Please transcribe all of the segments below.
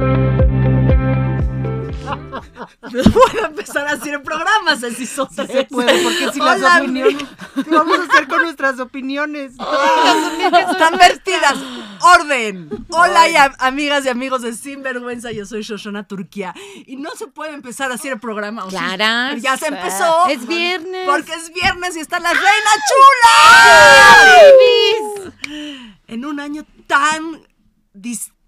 No puedo empezar a hacer programas, así son Sí se puede, porque si las opiniones. ¿Qué vamos a hacer con nuestras opiniones? Están vertidas. ¡Orden! Hola, y a- amigas y amigos de Sinvergüenza. Yo soy Shoshona Turquía. Y no se puede empezar así el programa. ¿o sí? Clara. Ya se empezó. Es viernes. Porque es viernes y está la Reina Chula. En un año tan distinto,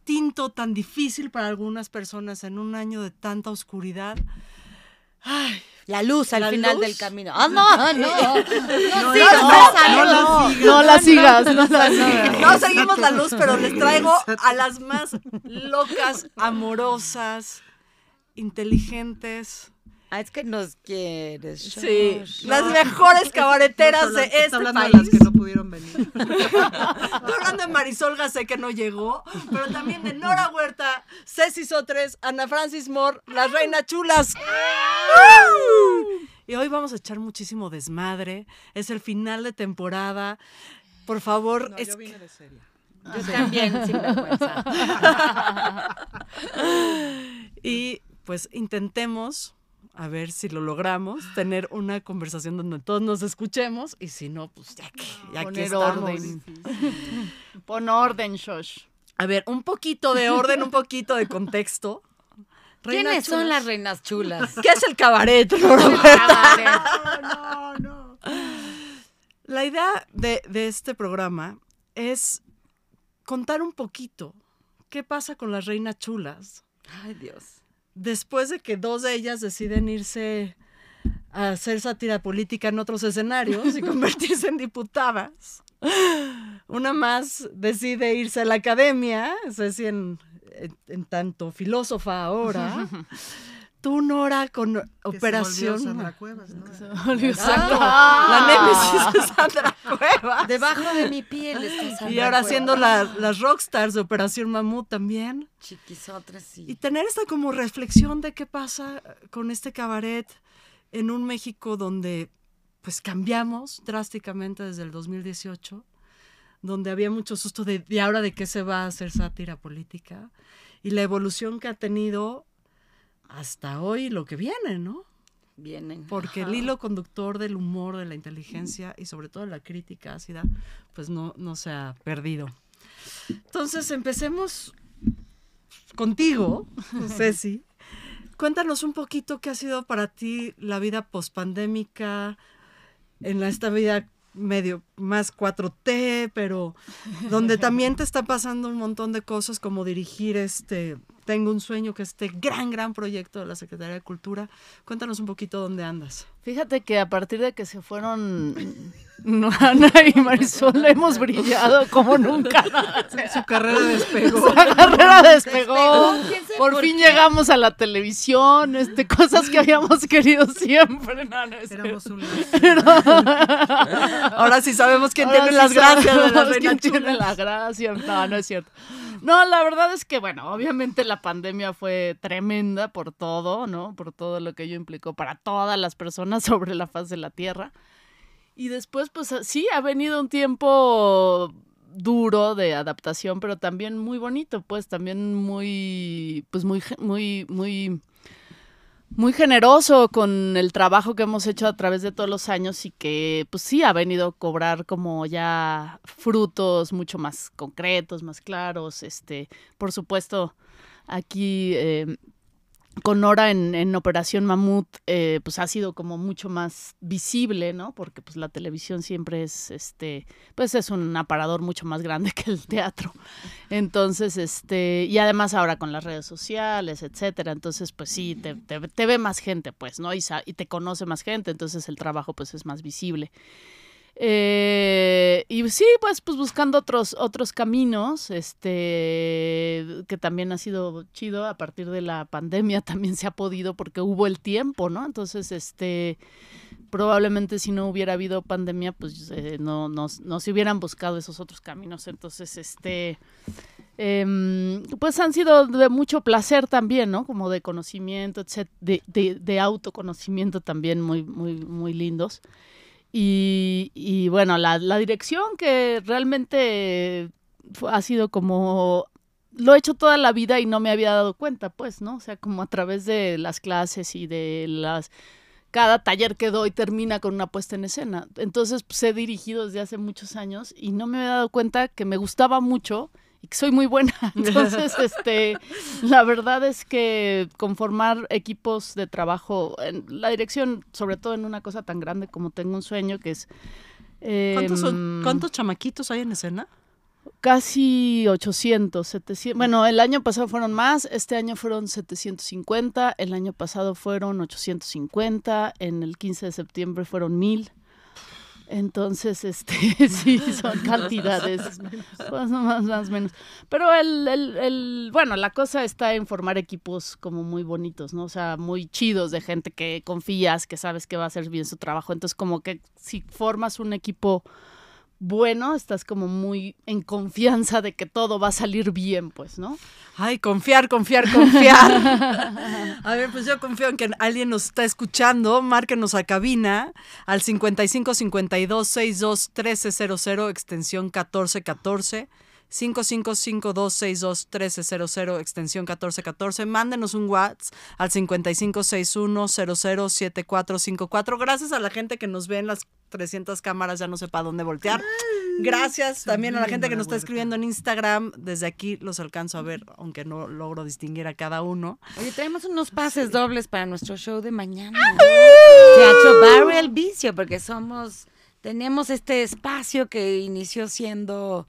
tan difícil para algunas personas, en un año de tanta oscuridad. Ay, La luz al ¿La final luz? del camino. ¡Ah, no! No, no, no, sigas, no, no, no, No la sigas, no la sigas. No seguimos la luz, pero les traigo a las más locas, amorosas, inteligentes. Ah, es que nos quieres. Sí, las mejores cabareteras de habla- está este hablando país. de las que no pudieron venir. Estoy hablando de Marisol Gacé que no llegó, pero también de Nora Huerta, Ceci Sotres, Ana Francis Moore, las Reina Chulas. Y hoy vamos a echar muchísimo desmadre. Es el final de temporada. Por favor, es vine de seria. Yo también, sin vergüenza. Y pues intentemos, a ver si lo logramos, tener una conversación donde todos nos escuchemos y si no, pues ya que, ya que Poner estamos. orden. Pon orden, Shosh. A ver, un poquito de orden, un poquito de contexto. Reina ¿Quiénes son las reinas chulas? ¿Qué es el cabaret? No, no. La idea de, de este programa es contar un poquito qué pasa con las reinas chulas Ay, Dios. Después de que dos de ellas deciden irse a hacer sátira política en otros escenarios y convertirse en diputadas. Una más decide irse a la academia, Ceci en, en, en tanto filósofa ahora. Tú, Nora, con Que se volvió operación. Sandra Cuevas, ¿no? La némesis de Sandra Cuevas. Debajo de mi piel está Y ahora Cuevas. siendo la- las rockstars de Operación Mamut también. Chiquisotres, sí. Y tener esta como reflexión de qué pasa con este cabaret en un México donde pues cambiamos drásticamente desde el 2018, donde había mucho susto de, de ahora de qué se va a hacer sátira política y la evolución que ha tenido hasta hoy lo que viene, ¿no? Vienen. Porque el hilo conductor del humor, de la inteligencia y sobre todo de la crítica ácida, pues no, no se ha perdido. Entonces, empecemos contigo, Ceci. Cuéntanos un poquito qué ha sido para ti la vida pospandémica, en la- esta vida medio más 4T, pero donde también te está pasando un montón de cosas como dirigir este Tengo un sueño que este gran, gran proyecto de la Secretaría de Cultura. Cuéntanos un poquito dónde andas. Fíjate que a partir de que se fueron Ana y Marisol hemos brillado como nunca. Su carrera despegó. La carrera despegó. ¿Quién sabe Por por fin qué? llegamos a la televisión, este, cosas que habíamos querido siempre. No, no es Éramos un Ahora sí sabemos quién Ahora tiene sí las gracias de la Reina quién tiene la gracia. No, no es cierto. No, la verdad es que, bueno, obviamente la pandemia fue tremenda por todo, ¿no? Por todo lo que ello implicó para todas las personas sobre la faz de la Tierra. Y después, pues sí, ha venido un tiempo duro de adaptación, pero también muy bonito, pues también muy, pues muy, muy, muy, muy generoso con el trabajo que hemos hecho a través de todos los años y que pues sí ha venido a cobrar como ya frutos mucho más concretos, más claros. Este, por supuesto, aquí eh, con Nora en, en Operación Mamut, eh, pues ha sido como mucho más visible, ¿no? Porque pues la televisión siempre es, este, pues es un aparador mucho más grande que el teatro. Entonces, este, y además ahora con las redes sociales, etcétera, entonces pues sí, te, te- te ve más gente, pues, ¿no? Y, y te conoce más gente, entonces el trabajo pues es más visible. Eh, y sí, pues, pues buscando otros, otros caminos, este, que también ha sido chido a partir de la pandemia, también se ha podido porque hubo el tiempo, ¿no? Entonces, este, probablemente si no hubiera habido pandemia, pues eh, no, no, no se hubieran buscado esos otros caminos. Entonces, este, em, pues han sido de mucho placer también, ¿no? Como de conocimiento, de, de, de autoconocimiento también muy, muy, muy lindos. Y, y bueno, la, dirección que realmente ha sido como lo he hecho toda la vida y no me había dado cuenta, pues, ¿no? O sea, como a través de las clases y de las cada taller que doy termina con una puesta en escena. Entonces, pues he dirigido desde hace muchos años y no me había dado cuenta que me gustaba mucho y que soy muy buena. Entonces, este, la verdad es que conformar equipos de trabajo en la dirección, sobre todo en una cosa tan grande como tengo un sueño, que es ¿Cuántos, son- em, ¿Cuántos chamaquitos hay en escena? Casi 800, 700. Bueno, el año pasado fueron más, este año fueron 750, el año pasado fueron 850, en el 15 de septiembre fueron 1000. Entonces, este, sí, son cantidades, más, más o menos. Pero el, el, el, bueno, la cosa está en formar equipos como muy bonitos, ¿no? O sea, muy chidos de gente que confías, que sabes que va a hacer bien su trabajo. Entonces, como que si formas un equipo bueno, estás como muy en confianza de que todo va a salir bien, pues, ¿no? Ay, confiar, confiar, confiar. A ver, pues yo confío en que alguien nos está escuchando. Márquenos a cabina al 55 52 62 1300, extensión 1414. 5552621300 extensión 1414. Mándenos un WhatsApp al 5561007454. Gracias a la gente que nos ve en las 300 cámaras, ya no sé para dónde voltear. Gracias también a la gente que nos está escribiendo en Instagram. Desde aquí los alcanzo a ver, aunque no logro distinguir a cada uno. Oye, tenemos unos pases dobles para nuestro show de mañana. Teatro Barrio El Vicio, porque somos, tenemos este espacio que inició siendo,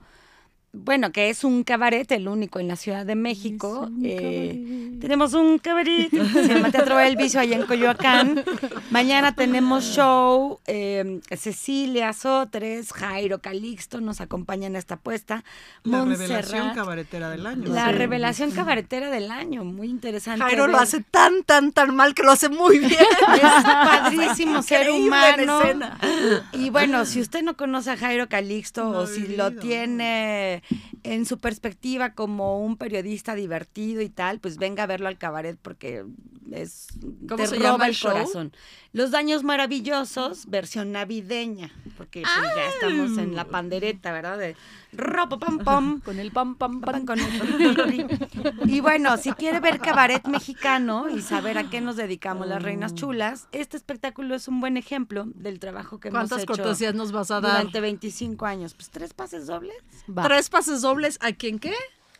bueno, que es un cabaret, el único en la Ciudad de México. Eh, tenemos un cabaret, se llama Teatro El Vicio, allá en Coyoacán. Mañana tenemos show, eh, Cecilia Sotres, Jairo Calixto nos acompañan a esta apuesta. La revelación cabaretera del año. La Sí. revelación cabaretera del año, muy interesante. Jairo lo hace tan, tan, tan mal que lo hace muy bien. Es padrísimo ser Increíble en humano. escena. Y bueno, si usted no conoce a Jairo Calixto No o si lo tiene en su perspectiva como un periodista divertido y tal, pues venga a verlo al cabaret porque es ¿Cómo te se roba llama el corazón. Los daños maravillosos, versión navideña, porque pues, ya estamos en la pandereta, ¿verdad? De ropa pam pam. Con el pam, pam, pam. con el Y bueno, si quiere ver cabaret mexicano y saber a qué nos dedicamos las reinas chulas, este espectáculo es un buen ejemplo del trabajo que hemos ¿Cuántas hecho cortesías nos vas a dar? durante 25 años. Pues tres pases dobles. Va. Tres pases dobles. ¿A quién qué?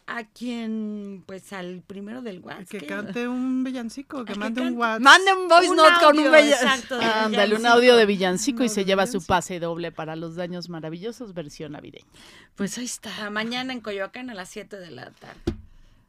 A quien, pues al primero del WhatsApp. Que cante un villancico, que que mande un WhatsApp. Mande un voice Un note con un de Ándale, un villancico. audio de villancico y se lleva su villancico. pase doble para los daños maravillosos, versión navideña. Pues ahí está. Mañana en Coyoacán a las 7 de la tarde.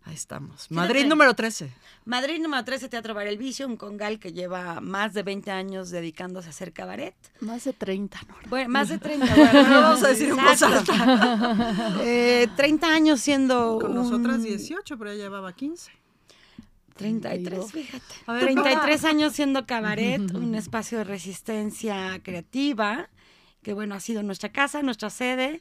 Ahí estamos. Fíjate. Madrid número 13. Madrid número 13, Teatro Bar El Vicio, un congal que lleva más de 20 años dedicándose a hacer cabaret. Más de 30, ¿no? Bueno, más de 30. Bueno, No vamos a decir en voz exacto. Eh, 30 años siendo. Con un- nosotras 18, pero ella llevaba 15. 33, fíjate. A ver, 33 años siendo cabaret, un espacio de resistencia creativa, que bueno, ha sido nuestra casa, nuestra sede.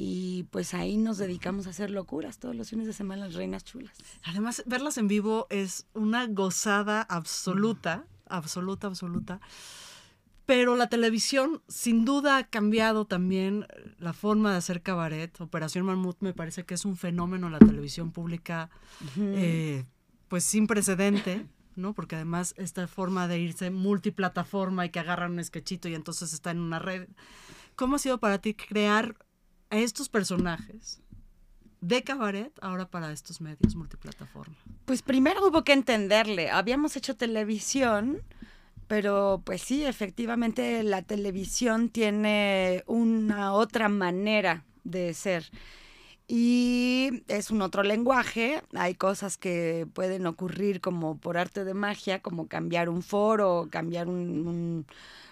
Y pues ahí nos dedicamos a hacer locuras todos los fines de semana, las reinas chulas. Además, verlas en vivo es una gozada absoluta, absoluta, absoluta. Pero la televisión sin duda ha cambiado también la forma de hacer cabaret. Operación Mamut me parece que es un fenómeno en la televisión pública, eh, pues sin precedente, ¿no? Porque además esta forma de irse multiplataforma y que agarran un sketchito y entonces está en una red. ¿Cómo ha sido para ti crear a estos personajes de cabaret ahora para estos medios multiplataforma? Pues primero hubo que entenderle. Habíamos hecho televisión, pero pues sí, efectivamente la televisión tiene una otra manera de ser. Y es un otro lenguaje. Hay cosas que pueden ocurrir como por arte de magia, como cambiar un foro, cambiar un, un-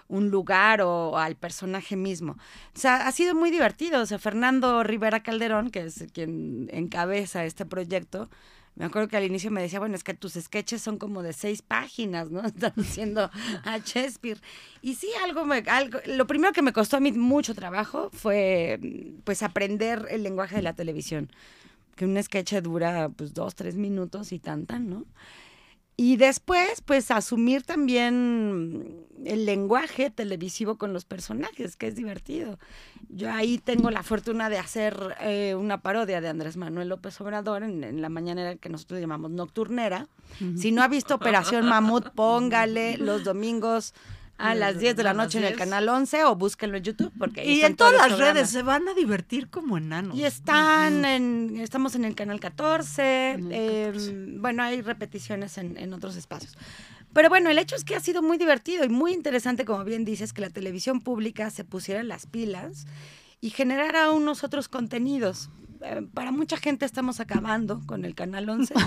un lugar o al personaje mismo. O sea, ha sido muy divertido. O sea, Fernando Rivera Calderón, que es quien encabeza este proyecto, me acuerdo que al inicio me decía, bueno, es que tus sketches son como de seis páginas, ¿no? Están haciendo a Shakespeare. Y sí, algo, me, algo, lo primero que me costó a mí mucho trabajo fue, mm, pues, aprender el lenguaje de la televisión. Que un sketch dura, pues, dos, tres minutos y tan, ¿no? Y después, pues asumir también el lenguaje televisivo con los personajes, que es divertido. Yo ahí tengo la fortuna de hacer eh, una parodia de Andrés Manuel López Obrador en, en la mañanera que nosotros llamamos Nocturnera. Si no ha visto Operación Mamut, póngale los domingos a las 10 de la noche en el 10. canal 11 o búsquenlo en YouTube porque ahí Y en todas las redes se van a divertir como enanos. Y están en, estamos en el canal 14, eh, bueno, hay repeticiones en, en otros espacios. Pero bueno, el hecho es que ha sido muy divertido y muy interesante, como bien dices, que la televisión pública se pusiera en las pilas y generara unos otros contenidos. Eh, para mucha gente estamos acabando con el canal 11.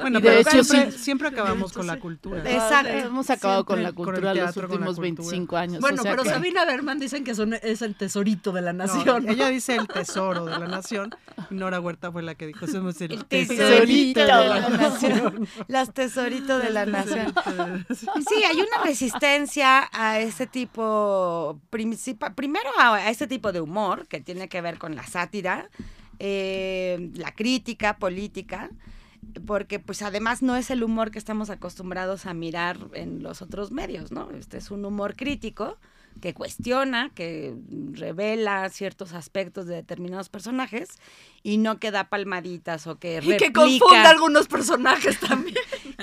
Bueno, de pero hecho, siempre, sí. siempre acabamos con la cultura. Exacto. Hemos acabado con la Siempre con el cultura los teatro, con la últimos cultura. 25 años. Bueno, o sea pero que- Sabina Berman dicen que son, es el tesorito de la nación. ¿no? ella dice el tesoro de la nación. y Nora Huerta fue la que dijo, somos el, El tesorito tesorito de de la nación. Las tesoritos de la nación. Sí, hay una resistencia a ese tipo, primero a, a ese tipo de humor que tiene que ver con la sátira, eh, la crítica política, porque pues además no es el humor que estamos acostumbrados a mirar en los otros medios, ¿no? Este es un humor crítico que cuestiona, que revela ciertos aspectos de determinados personajes y no que da palmaditas o que Y que replica- confunde a algunos personajes también.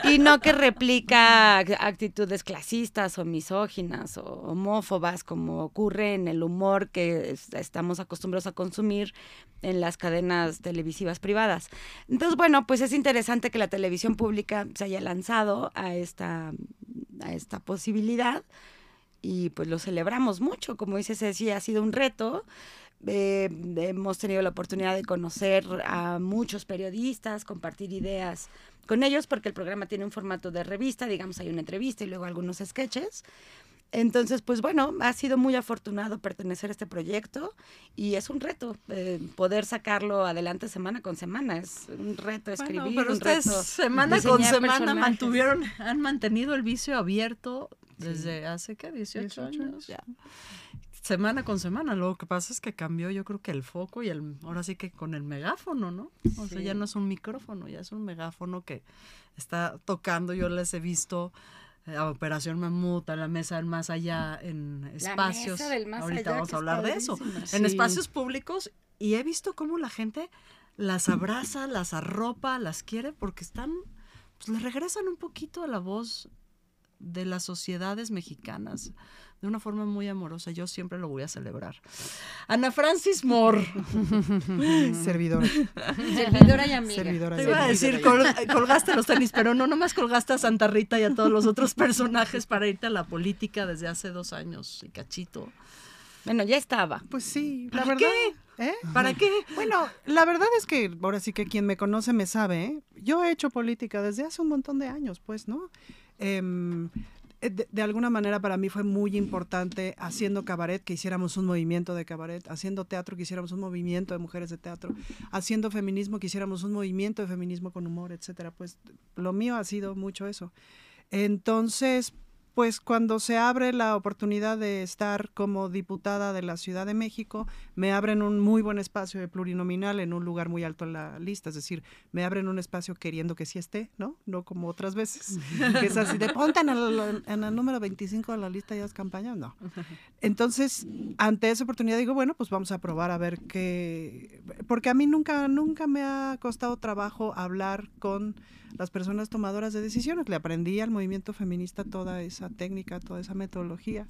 Y no que replica actitudes clasistas o misóginas o homófobas como ocurre en el humor que es- estamos acostumbrados a consumir en las cadenas televisivas privadas. Entonces, bueno, pues es interesante que la televisión pública se haya lanzado a esta, a esta posibilidad y pues lo celebramos mucho. Como dice Ceci, ha sido un reto. Eh, hemos tenido la oportunidad de conocer a muchos periodistas, compartir ideas con ellos, porque el programa tiene un formato de revista, digamos, hay una entrevista y luego algunos sketches. Entonces, pues bueno, ha sido muy afortunado pertenecer a este proyecto y es un reto eh, poder sacarlo adelante semana con semana. Es un reto escribir, Bueno, pero un ustedes reto semana con semana personajes. mantuvieron, han mantenido el vicio abierto desde hace, ¿qué? 18, 18 años. años. Ya. Semana con semana. Lo que pasa es que cambió, yo creo que el foco y el, ahora sí que con el megáfono, ¿no? O sea, ya no es un micrófono, ya es un megáfono que está tocando. Yo les he visto eh, a Operación Mamut, a la mesa del más allá, en espacios. mesa del más Ahorita allá, vamos a hablar de eso. En espacios públicos y he visto cómo la gente las abraza, las arropa, las quiere porque están, pues le regresan un poquito a la voz de las sociedades mexicanas de una forma muy amorosa. Yo siempre lo voy a celebrar. Ana Francis Moore. Servidora. Servidora y amiga. Servidora. Te iba a decir, col- colgaste los tenis, pero no, nomás colgaste a Santa Rita y a todos los otros personajes para irte a la política desde hace dos años y cachito. Bueno, ya estaba. Pues sí, la ¿Para verdad. qué? ¿eh? ¿Para qué? Bueno, la verdad es que ahora sí que quien me conoce me sabe. ¿eh? Yo he hecho política desde hace un montón de años, pues, ¿no? Em, eh, de, de alguna manera para mí fue muy importante haciendo cabaret que hiciéramos un movimiento de cabaret, haciendo teatro que hiciéramos un movimiento de mujeres de teatro, haciendo feminismo que hiciéramos un movimiento de feminismo con humor, etcétera. Pues lo mío ha sido mucho eso. Entonces, pues cuando se abre la oportunidad de estar como diputada de la Ciudad de México, me abren un muy buen espacio de plurinominal en un lugar muy alto en la lista, es decir, me abren un espacio queriendo que sí esté, ¿no? No como otras veces, que es así de ponte en el, en el número 25 de la lista y haz campaña, no. Entonces, ante esa oportunidad digo, bueno, pues vamos a probar a ver qué, porque a mí nunca, nunca me ha costado trabajo hablar con las personas tomadoras de decisiones. Le aprendí al movimiento feminista toda esa técnica, toda esa metodología.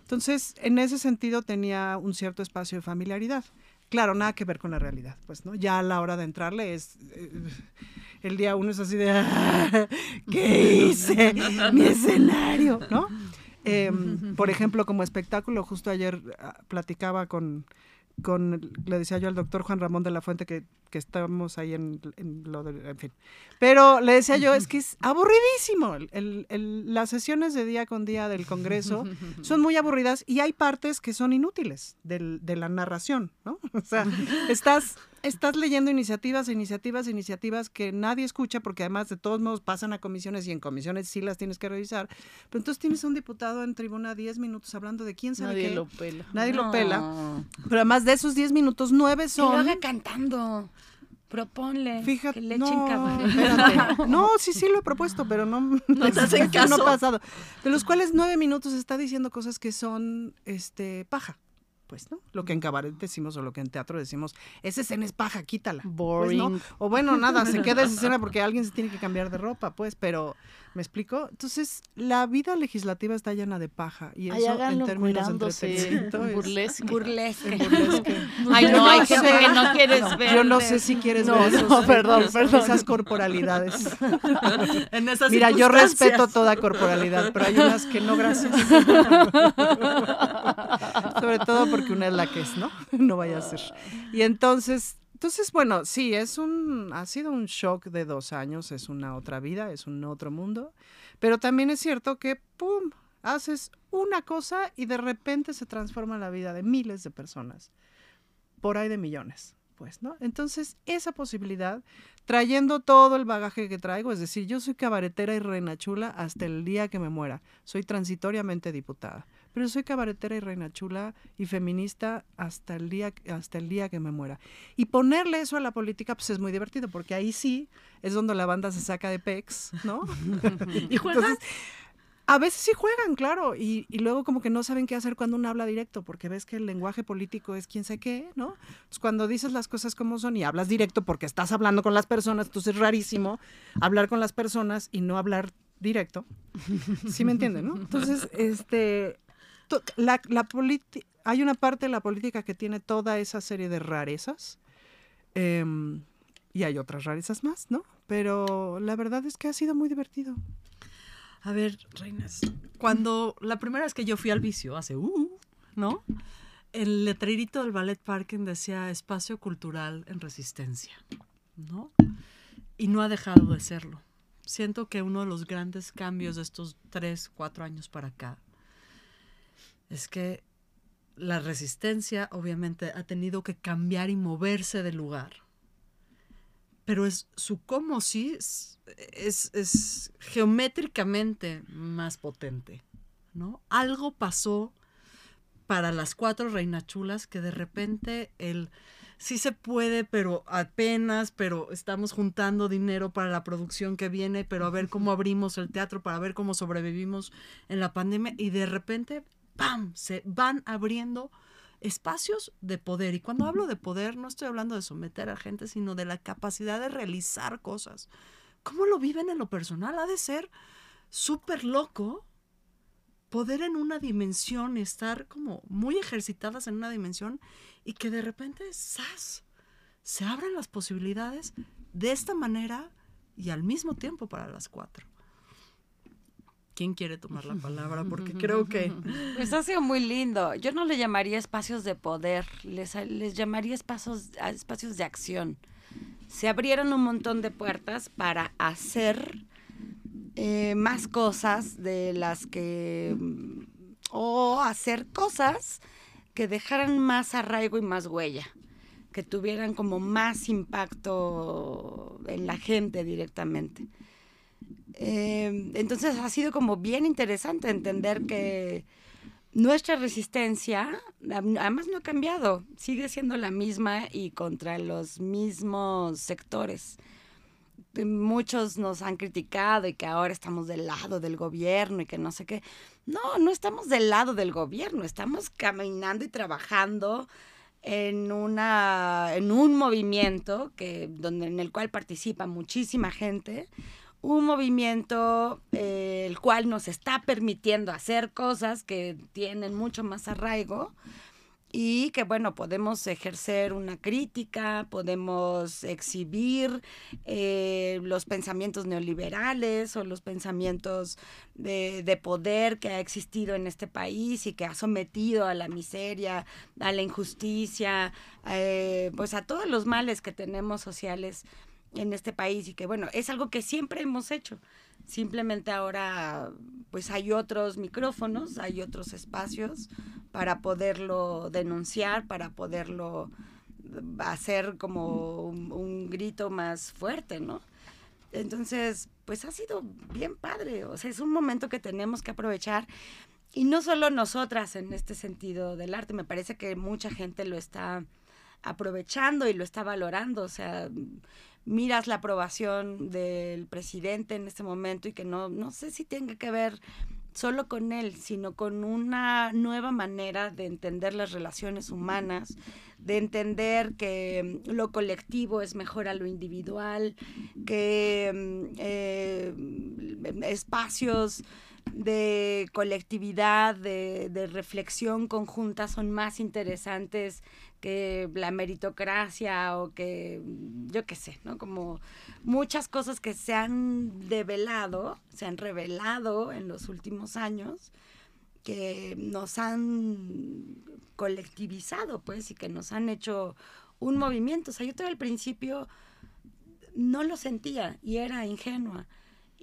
Entonces, en ese sentido tenía un cierto espacio de familiaridad. Claro, nada que ver con la realidad, pues, ¿no? Ya a la hora de entrarle es... eh, el día uno es así de... "Ah, ¿Qué hice? Mi escenario, ¿no? Em, por ejemplo, como espectáculo, justo ayer ah, platicaba con, con, le decía yo al doctor Juan Ramón de la Fuente que, que estamos ahí en, en lo de, en fin. Pero le decía yo, es que es aburridísimo. El- el- las sesiones de día con día del Congreso son muy aburridas y hay partes que son inútiles del- de la narración, ¿no? O sea, estás, estás leyendo iniciativas, iniciativas, iniciativas que nadie escucha porque además de todos modos pasan a comisiones y en comisiones sí las tienes que revisar. Pero entonces tienes a un diputado en tribuna 10 minutos hablando de quién sabe Nadie qué. lo pela. Nadie lo No. pela. Pero además de esos 10 minutos, nueve Que lo son... haga cantando. Proponle Fíjate, que le no, echen cabaret. espérate. No, sí, sí lo he propuesto, pero no, No te hacen no ha caso. pasado. De los cuales nueve minutos está diciendo cosas que son, este, paja. Pues, ¿no? Lo que en cabaret decimos o lo que en teatro decimos, esa escena es paja, quítala. Pues, Boring. ¿no? O bueno, nada, se queda esa escena porque alguien se tiene que cambiar de ropa, pues, pero, ¿me explico? Entonces, la vida legislativa está llena de paja y eso Ay, en términos entretenimiento es- Burlesque. Burlesque. burlesque. Ay, no, hay gente que no quieres ver. Yo no sé si quieres No, ver no, esos- perdón, perdón. esas corporalidades. En esas Mira, yo respeto toda corporalidad, pero hay unas que no, gracias. Sobre todo porque una es la que es, ¿no? No vaya a ser. Y entonces, entonces, bueno, sí, es un, ha sido un shock de dos años, es una otra vida, es un otro mundo, pero también es cierto que, ¡pum!, haces una cosa y de repente se transforma la vida de miles de personas, por ahí de millones, pues, ¿no? Entonces, esa posibilidad trayendo todo el bagaje que traigo, es decir, yo soy cabaretera y reina chula hasta el día que me muera. Soy transitoriamente diputada, pero soy cabaretera y reina chula y feminista hasta el día hasta el día que me muera. Y ponerle eso a la política pues es muy divertido porque ahí sí es donde la banda se saca de pex, ¿no? ¿Y? Entonces, a veces sí juegan, claro, y, y luego como que no saben qué hacer cuando uno habla directo, porque ves que el lenguaje político es quién sé qué, ¿no? Entonces, cuando dices las cosas como son y hablas directo porque estás hablando con las personas, entonces es rarísimo hablar con las personas y no hablar directo. ¿Sí me entienden, no? Entonces, este, la, la hay una parte de la política que tiene toda esa serie de rarezas, em, y hay otras rarezas más, ¿no? Pero la verdad es que ha sido muy divertido. A ver, reinas, cuando la primera vez que yo fui al vicio, hace uh, ¿no? El letrerito del Ballet Parking decía espacio cultural en resistencia, ¿no? Y no ha dejado de serlo. Siento que uno de los grandes cambios de estos tres, cuatro años para acá es que la resistencia obviamente ha tenido que cambiar y moverse del lugar. Pero es su cómo sí es, es, es geométricamente más potente, ¿no? Algo pasó para las cuatro reinachulas que de repente el sí se puede, pero apenas, pero estamos juntando dinero para la producción que viene, pero a ver cómo abrimos el teatro, para ver cómo sobrevivimos en la pandemia y de repente, ¡pam!, se van abriendo espacios de poder. Y cuando hablo de poder, no estoy hablando de someter a gente, sino de la capacidad de realizar cosas. ¿Cómo lo viven en lo personal? Ha de ser súper loco poder en una dimensión estar como muy ejercitadas en una dimensión y que de repente, ¡zas! se abran las posibilidades de esta manera y al mismo tiempo para las cuatro. ¿Quién quiere tomar la palabra? Porque creo que Pues ha sido muy lindo. Yo no le llamaría espacios de poder, les, les llamaría espacios, espacios de acción. Se abrieron un montón de puertas para hacer eh, más cosas de las que... mm, o hacer cosas que dejaran más arraigo y más huella, que tuvieran como más impacto en la gente directamente. Eh, entonces ha sido como bien interesante entender que nuestra resistencia, además no ha cambiado, sigue siendo la misma y contra los mismos sectores. Eh, Muchos nos han criticado y que ahora estamos del lado del gobierno y que no sé qué. No, no estamos del lado del gobierno, estamos caminando y trabajando en una en un movimiento que donde en el cual participa muchísima gente un movimiento eh, el cual nos está permitiendo hacer cosas que tienen mucho más arraigo y que bueno, podemos ejercer una crítica, podemos exhibir eh, los pensamientos neoliberales o los pensamientos de, de poder que ha existido en este país y que ha sometido a la miseria, a la injusticia, eh, pues a todos los males que tenemos sociales en este país y que bueno, es algo que siempre hemos hecho. Simplemente ahora pues hay otros micrófonos, hay otros espacios para poderlo denunciar, para poderlo hacer como un, grito más fuerte, ¿no? Entonces, pues ha sido bien padre, o sea, es un momento que tenemos que aprovechar y no solo nosotras en este sentido del arte, me parece que mucha gente lo está aprovechando y lo está valorando. O sea, miras la aprobación del presidente en este momento y que no, no sé si tenga que ver solo con él, sino con una nueva manera de entender las relaciones humanas, de entender que mm, lo colectivo es mejor a lo individual, que mm, eh, espacios de colectividad, de, de, reflexión conjunta son más interesantes que la meritocracia o que, yo qué sé, ¿no? Como muchas cosas que se han develado, se han revelado en los últimos años, que nos han colectivizado, pues, y que nos han hecho un movimiento. O sea, yo todo al principio no lo sentía y era ingenua.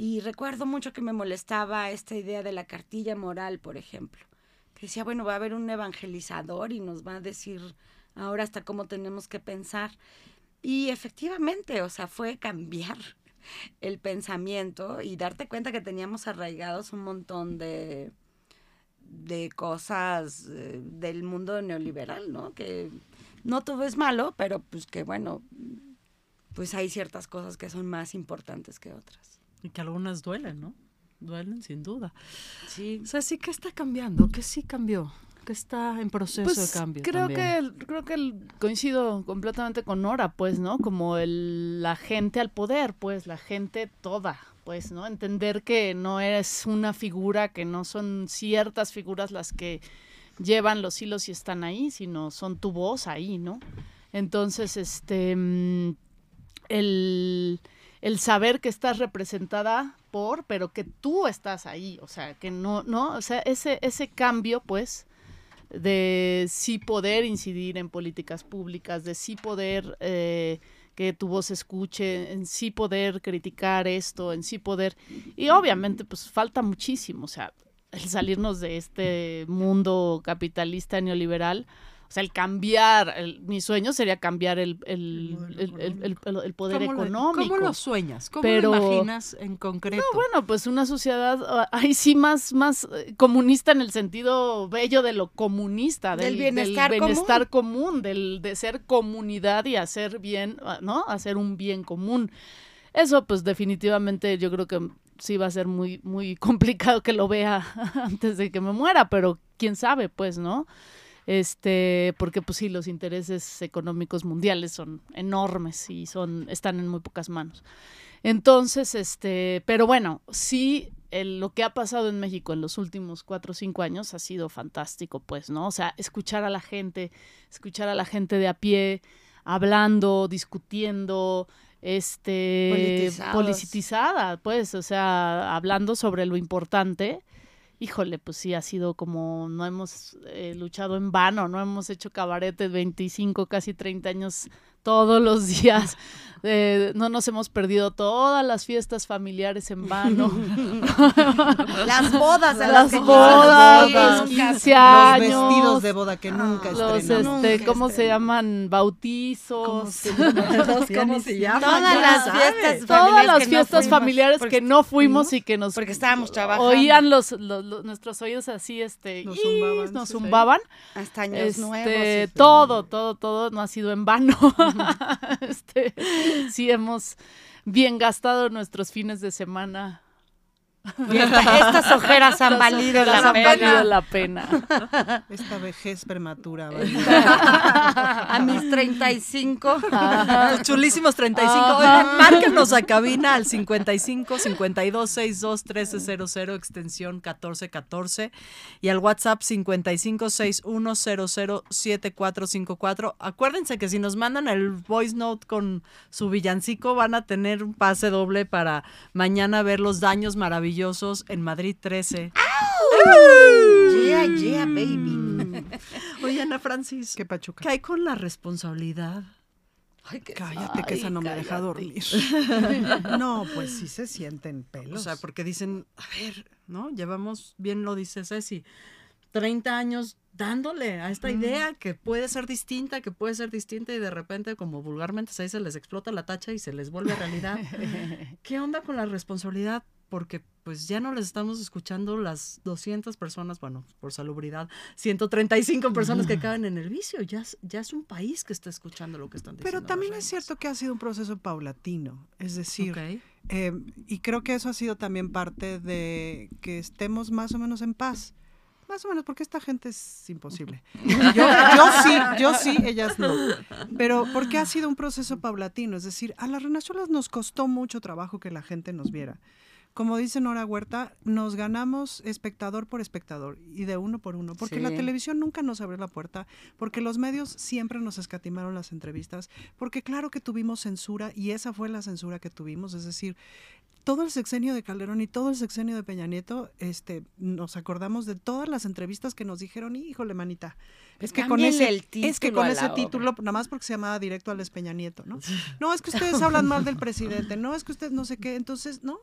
Y recuerdo mucho que me molestaba esta idea de la cartilla moral, por ejemplo. Que decía, bueno, va a haber un evangelizador y nos va a decir ahora hasta cómo tenemos que pensar. Y efectivamente, o sea, fue cambiar el pensamiento y darte cuenta que teníamos arraigados un montón de, de cosas eh, del mundo neoliberal, ¿no? Que no todo es malo, pero pues que bueno, pues hay ciertas cosas que son más importantes que otras. Y que algunas duelen, ¿no? Duelen sin duda. Sí. O sea, sí que está cambiando, que sí cambió está en proceso de pues, cambio. Creo que creo que coincido completamente con Nora, pues, ¿no? Como el, la gente al poder, pues, la gente toda, pues, ¿no? Entender que no eres una figura, que no son ciertas figuras las que llevan los hilos y están ahí, sino son tu voz ahí, ¿no? Entonces, este, mm, el, el saber que estás representada por, pero que tú estás ahí, o sea, que no, no, o sea, ese, ese cambio, pues, de sí poder incidir en políticas públicas, de sí poder eh, que tu voz escuche, en sí poder criticar esto, en sí poder... Y obviamente pues falta muchísimo, o sea, el salirnos de este mundo capitalista neoliberal o sea, el cambiar, mi sueño sería cambiar el, el, el, poder económico. ¿Cómo lo sueñas? ¿Cómo lo imaginas en concreto? No, bueno, pues una sociedad ah, ahí sí más, más eh, comunista en el sentido bello de lo comunista, del, bienestar, común, del, de ser comunidad y hacer bien, ah, ¿no? Hacer un bien común. Eso, pues definitivamente yo creo que sí va a ser muy, muy complicado que lo vea antes de que me muera, pero quién sabe, pues, ¿no? Este, porque pues sí, los intereses económicos mundiales son enormes y son, están en muy pocas manos. Entonces, este, pero bueno, sí, lo que ha pasado en México en los últimos cuatro o cinco años ha sido fantástico, pues, ¿no? O sea, escuchar a la gente, escuchar a la gente de a pie, hablando, discutiendo, este, politizada, pues, o sea, hablando sobre lo importante híjole, pues sí, ha sido como, no hemos eh, luchado en vano, no hemos hecho cabaret 25, casi 30 años todos los días. Eh, no nos hemos perdido todas las fiestas familiares en vano. las bodas, las, bodas, los 15 años, los vestidos de boda que nunca los, este, ¿cómo se llaman? Bautizos. ¿Cómo se, llaman? Todas las fiestas todas las fiestas familiares que no fuimos y que nos porque estábamos trabajando. Oían los, nuestros oídos así, este, nos zumbaban, nos zumbaban. hasta años este, nuevos. Todo, todo, todo no ha sido en vano. este, sí hemos bien gastado nuestros fines de semana estas ojeras han, valido, la pena. la pena. Esta vejez prematura. a mis 35. Los chulísimos 35. Oigan, márquenos a cabina al 55 52 62 1300 extensión 1414 y al WhatsApp 55 61 7454. Acuérdense que si nos mandan el voice note con su villancico van a tener un pase doble para mañana ver los daños maravillosos en Madrid 13. Yeah, yeah, baby. Oye, Ana Francis. ¿Qué pachuca? ¿Qué hay con la responsabilidad? Ay, cállate, que esa no me deja dormir. no, pues sí se sienten pelos. O sea, porque dicen, a ver, ¿no? Llevamos, bien lo dice Ceci, 30 años dándole a esta idea que puede ser distinta, que puede ser distinta y de repente, como vulgarmente se dice, les explota la tacha y se les vuelve realidad. ¿Qué onda con la responsabilidad porque pues ya no les estamos escuchando las 200 personas, bueno, por salubridad, 135 personas que caen en el vicio. Ya, es- ya es un país que está escuchando lo que están diciendo. Pero también es cierto que ha sido un proceso paulatino, es decir, Ok. eh, y creo que eso ha sido también parte de que estemos más o menos en paz. Más o menos, porque esta gente es imposible. Yo, yo sí, yo sí, ellas no. Pero porque ha sido un proceso paulatino, es decir, a las Renachuelas nos costó mucho trabajo que la gente nos viera. Como dice Nora Huerta, nos ganamos espectador por espectador y de uno por uno, porque la televisión nunca nos abrió la puerta, porque los medios siempre nos escatimaron las entrevistas, porque claro que tuvimos censura y esa fue la censura que tuvimos, es decir, todo el sexenio de Calderón y todo el sexenio de Peña Nieto, este, nos acordamos de todas las entrevistas que nos dijeron, híjole, manita, es que con ese, el es que título con ese obra. título, nada más porque se llamaba directo al Peña Nieto, ¿no? No, es que ustedes hablan mal del presidente, no, es que ustedes no sé qué, entonces, ¿no?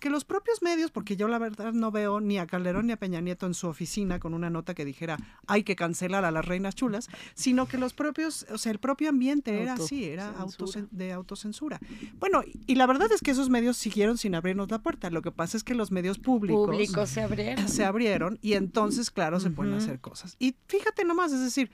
Que los propios medios, porque yo la verdad no veo ni a Calderón ni a Peña Nieto en su oficina con una nota que dijera hay que cancelar a las reinas chulas, sino que los propios, o sea, el propio ambiente era así, era autocen- de autocensura. Bueno, y la verdad es que esos medios siguieron sin abrirnos la puerta. Lo que pasa es que los medios públicos Públicos se abrieron. se abrieron y entonces, claro, se pueden hacer cosas. Y fíjate nomás, es decir,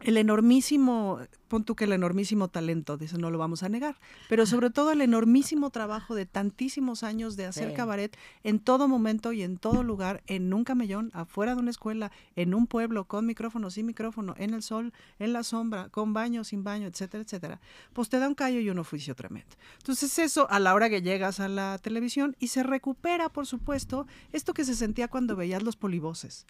el enormísimo, pon tú que el enormísimo talento, dice, no lo vamos a negar, pero sobre todo el enormísimo trabajo de tantísimos años de hacer Sí. cabaret en todo momento y en todo lugar, en un camellón, afuera de una escuela, en un pueblo, con micrófono, sin micrófono, en el sol, en la sombra, con baño, sin baño, etcétera, etcétera, pues te da un callo y un oficio tremendo. Entonces eso a la hora que llegas a la televisión y se recupera, por supuesto, esto que se sentía cuando veías los polivoces,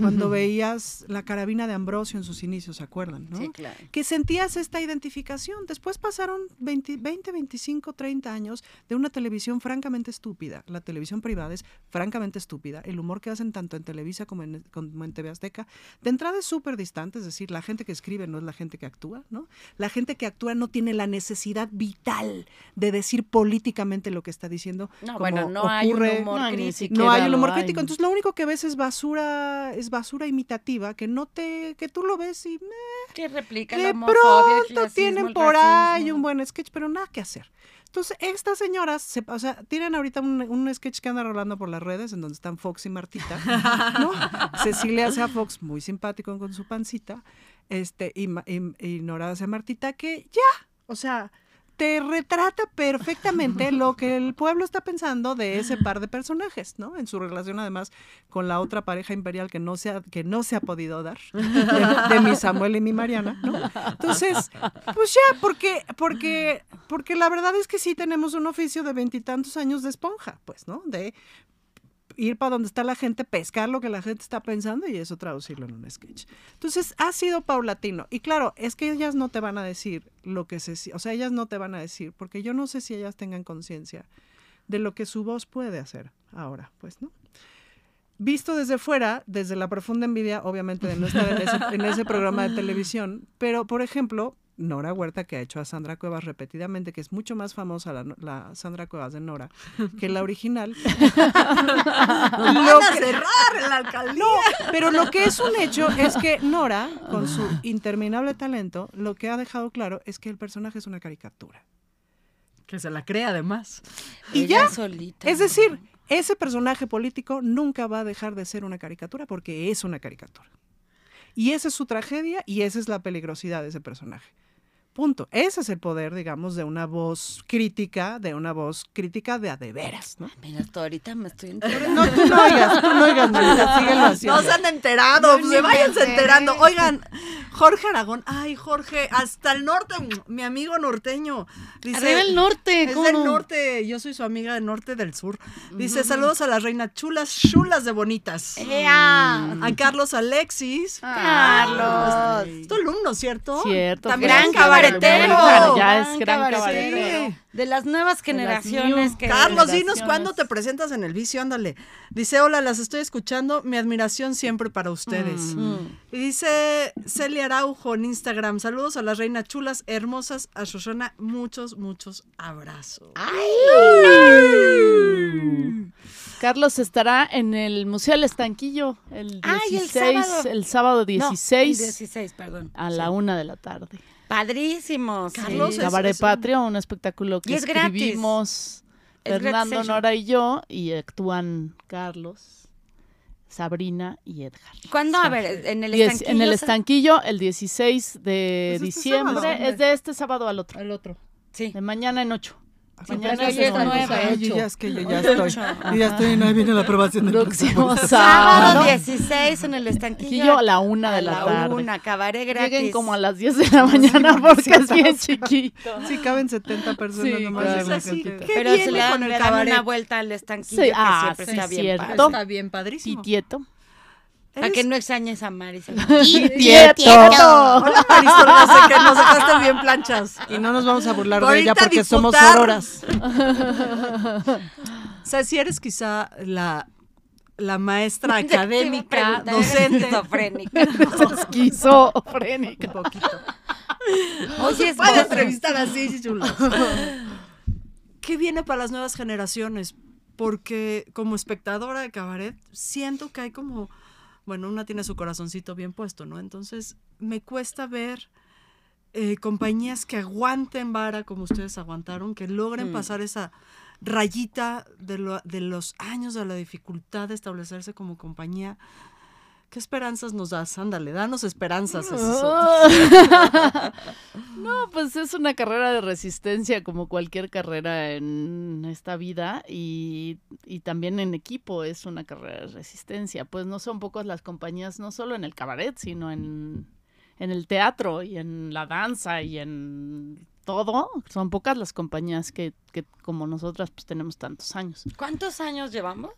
cuando veías la carabina de Ambrosio en sus inicios, ¿se acuerdan? ¿no? Sí, claro. que sentías esta identificación. Después pasaron 20, 20, 25, 30 años de una televisión francamente estúpida. La televisión privada es francamente estúpida. El humor que hacen tanto en Televisa como en, como en TV Azteca, de entrada es súper distante, es decir, la gente que escribe no es la gente que actúa, ¿no? La gente que actúa no tiene la necesidad vital de decir políticamente lo que está diciendo. No, como bueno, no hay un ocurre- humor No, crítico. no hay el humor hay. crítico. Entonces lo único que ves es basura, es basura imitativa que no te, que tú lo ves y meh, que replica la pronto tienen por ahí un buen sketch, pero nada que hacer. Entonces, estas señoras, se- o sea, tienen ahorita un, un sketch que anda rolando por las redes, en donde están Fox y Martita, ¿no? Cecilia hace a Fox muy simpático con su pancita, este, y, y, y Nora hace a Martita, que ya, o sea, te retrata perfectamente lo que el pueblo está pensando de ese par de personajes, ¿no? En su relación además con la otra pareja imperial que no se ha, que no se ha podido dar, de, de mi Samuel y mi Mariana, ¿no? Entonces, pues ya, porque, porque, porque la verdad es que sí tenemos un oficio de veintitantos años de esponja, pues, ¿no? De ir para donde está la gente, pescar lo que la gente está pensando y eso traducirlo en un sketch. Entonces, ha sido paulatino. Y claro, es que ellas no te van a decir lo que se... O sea, ellas no te van a decir, porque yo no sé si ellas tengan conciencia de lo que su voz puede hacer ahora, pues, ¿no? Visto desde fuera, desde la profunda envidia, obviamente, de no estar en ese, en ese programa de televisión, pero, por ejemplo, Nora Huerta, que ha hecho a Sandra Cuevas repetidamente, que es mucho más famosa la, la Sandra Cuevas de Nora que la original. Lo que cerrar la alcaldía. Pero lo que es un hecho es que Nora, con su interminable talento, lo que ha dejado claro es que el personaje es una caricatura. Que se la cree además. Y Ella ya. solita. Es decir, ese personaje político nunca va a dejar de ser una caricatura porque es una caricatura. Y esa es su tragedia y esa es la peligrosidad de ese personaje. Punto. Ese es el poder, digamos, de una voz crítica, de una voz crítica de a de veras, ¿no? Mira, tú ahorita me estoy enterando. No, tú no oigas, tú no oigas, manita, síguelo haciendo. No se han enterado, Yo pues, se me váyanse enterando. Oigan, Jorge Aragón, ay, Jorge, hasta el norte, mi amigo norteño. Dice, Arriba el norte, Es ¿cómo del no? norte, yo soy su amiga del norte del sur. Dice, saludos a la reina chulas, chulas de bonitas. ¡Ea! A Carlos Alexis. Carlos. Es tu alumno, ¿cierto? Cierto. También Gran es cabaretero. Ya es gran cabaretero. De las nuevas las generaciones new. que Carlos, dinos cuándo te presentas en el vicio, ándale. Dice, hola, las estoy escuchando, mi admiración siempre para ustedes. Mm. Y dice Celia Araujo en Instagram, saludos a las reinas chulas, hermosas, a Shoshana, muchos, muchos abrazos. Carlos estará en el Museo del Estanquillo el 16, Ay, el sábado. el sábado No, 16 el 16, perdón. a la Sí. una de la tarde. Padrísimo. sí. Carlos, Sí, es- Cabaret Patria, un espectáculo que Y es gratis. escribimos Es Great Fernando, Station. Nora y yo, y actúan Carlos, Sabrina y Edgar. ¿Cuándo? A ver, en el Diez- estanquillo. en el estanquillo, el 16 de Es este diciembre, sábado. es de este sábado al otro, El otro. Sí. de mañana en 8. Mañana es nueve. yo ya es que yo ya estoy. Yo ya estoy y ahí viene la aprobación del Próximo. Sábado sábado. 16 en el estanquillo. A la una de A la, la tarde. una, cabaret gratis. Lleguen como a las 10 de la mañana porque es bien chiquito. Sí, caben 70 personas nomás. claro. en la Es así, cantidad. ¿qué Pero se le dan, una vuelta al estanquillo Sí, que ah, siempre sí, está bien. Está bien padrísimo. Titieto. Para que no extrañes a Mari. Tieto. Hola, Marisol, sé que nos dejaste bien planchas. Y no nos vamos a burlar de ella porque somos auroras. O sea, si eres quizá la, la maestra académica, Pregunta, ¿eres docente. esquizofrénica? Esquizofrénica. Un poquito. Oye, es Puede entrevistar así, chulos. ¿Qué viene para las nuevas generaciones? Porque como espectadora de cabaret, siento que hay como, bueno, una tiene su corazoncito bien puesto, ¿no? Entonces, me cuesta ver eh, compañías que aguanten vara como ustedes aguantaron, que logren Mm. pasar esa rayita de, lo- de los años de la dificultad de establecerse como compañía. ¿Qué esperanzas nos das? Ándale, danos esperanzas. otro. No, pues es una carrera de resistencia como cualquier carrera en esta vida y, y también en equipo es una carrera de resistencia. Pues no son pocas las compañías, no solo en el cabaret, sino en, en el teatro y en la danza y en todo. Son pocas las compañías que, que como nosotras pues tenemos tantos años. ¿Cuántos años llevamos?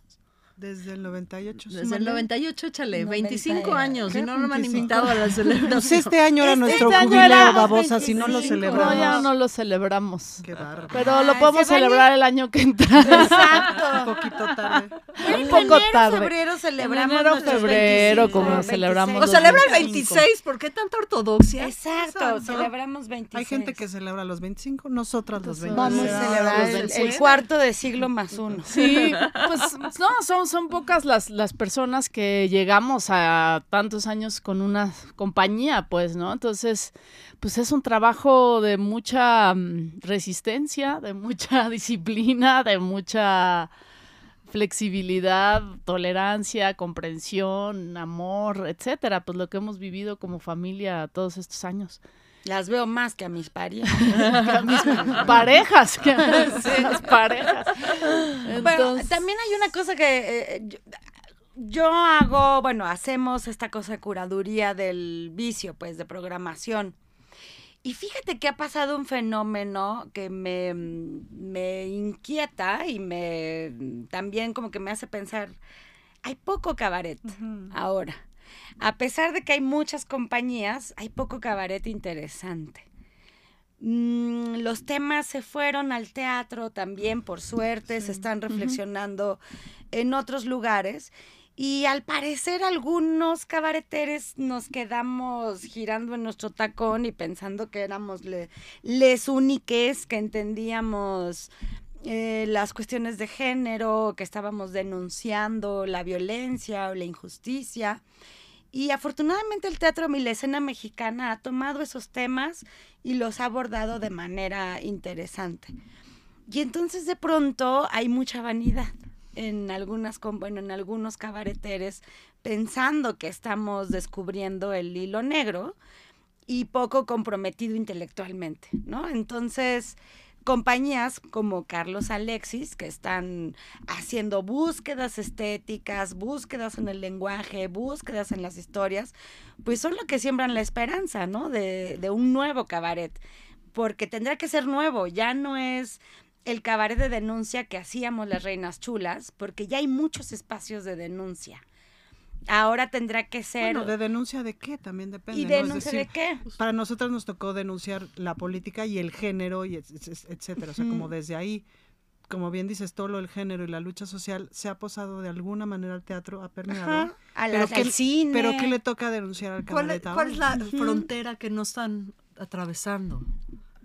Desde el 98. Desde el súmale. 98, échale, 90 25 años, y ¿Qué? no me han 25? invitado a la Pues celebración. este año era Este nuestro año jubileo, era babosa, si no lo 25. celebramos. No, ya no lo celebramos. Qué bárbaro. Pero lo podemos celebrar el año que entra. Un Exacto. poquito tarde. En Un poco enero, tarde. febrero celebramos enero, nuestros febrero, 25, como 26. celebramos O celebra el 25. 26, ¿por qué tanta ortodoxia? Exacto, Exacto. celebramos 26. Hay gente que celebra los 25, nosotras los 26. Vamos a Celebrar el, 26. el cuarto de siglo más uno. Sí, pues no, son, son pocas las, las personas que llegamos a tantos años con una compañía, pues, ¿no? Entonces, pues es un trabajo de mucha mm, resistencia, de mucha disciplina, de mucha flexibilidad, tolerancia, comprensión, amor, etcétera, pues lo que hemos vivido como familia todos estos años. Las veo más que a mis parientes. Parejas, que las parejas. Bueno, Entonces- también hay una cosa que eh, yo, yo hago, bueno, hacemos esta cosa de curaduría del vicio, pues, de programación. Y fíjate que ha pasado un fenómeno que me, me inquieta y me también como que me hace pensar, hay poco cabaret ahora. A pesar de que hay muchas compañías, hay poco cabaret interesante. Mm, los temas se fueron al teatro también, por suerte, se están reflexionando en otros lugares. Y al parecer algunos cabareteres nos quedamos girando en nuestro tacón y pensando que éramos le- les úniques, que entendíamos eh, las cuestiones de género, que estábamos denunciando la violencia o la injusticia. Y afortunadamente el teatro y la escena mexicana ha tomado esos temas y los ha abordado de manera interesante. Y entonces de pronto hay mucha vanidad en algunas bueno, en algunos cabareteres pensando que estamos descubriendo el hilo negro y poco comprometido intelectualmente, ¿no? Entonces, compañías como Carlos Alexis, que están haciendo búsquedas estéticas, búsquedas en el lenguaje, búsquedas en las historias, pues son lo que siembran la esperanza, ¿no? De, de un nuevo cabaret, porque tendrá que ser nuevo, ya no es el cabaret de denuncia que hacíamos las reinas chulas, porque ya hay muchos espacios de denuncia. Ahora tendrá que ser... Bueno, de denuncia de qué también depende. ¿Y denuncia de qué? Para nosotros nos tocó denunciar la política y el género y et- et- etcétera. O sea, como desde ahí, como bien dices, todo lo del género y la lucha social se ha posado de alguna manera al teatro, ha permeado. Ajá, a Pero las- ¿qué- al cine. Pero ¿qué le toca denunciar al ¿Cuál, cabaret cuál es la ahora? frontera que no están atravesando?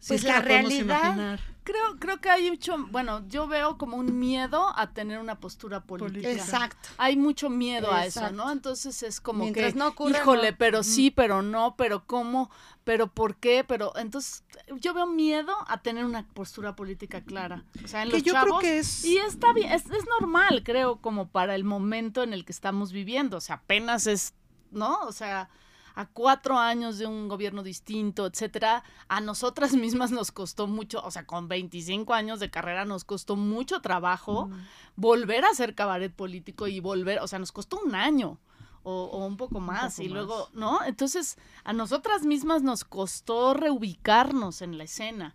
Sí, pues es que la realidad. imaginar. Creo, creo que hay mucho, bueno, yo veo como un miedo a tener una postura política. Exacto. Hay mucho miedo a eso. ¿no? Entonces es como Mientras que, no híjole, no. pero sí, pero no, pero cómo, pero por qué, pero entonces yo veo miedo a tener una postura política clara. O sea, en Que los yo creo chavos, que es- y está bien, es, es normal, creo, como para el momento en el que estamos viviendo. O sea, apenas es, ¿no? O sea, a cuatro años de un gobierno distinto, etcétera, a nosotras mismas nos costó mucho, o sea, con 25 años de carrera nos costó mucho trabajo volver a hacer cabaret político y volver, o sea, nos costó un año. O, o un poco más, poco y más. luego, ¿no? Entonces, a nosotras mismas nos costó reubicarnos en la escena.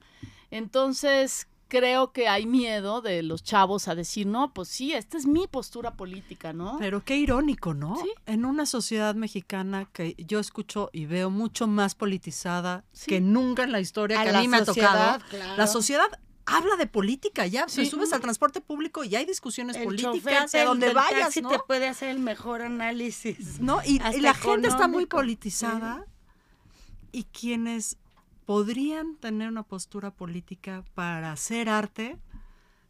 Entonces, creo que hay miedo de los chavos a decir, no, pues sí, esta es mi postura política, ¿no? Pero qué irónico, ¿no? Sí. En una sociedad mexicana que yo escucho y veo mucho más politizada Sí. que nunca en la historia A que a la mí me ha sociedad, tocado. claro. La sociedad habla de política, ya Sí. te subes al transporte público y hay discusiones El políticas, chofer a donde vayas, taxi ¿no? te puede hacer el mejor análisis. ¿no? Y, la gente está muy económico. politizada y quienes podrían tener una postura política para hacer arte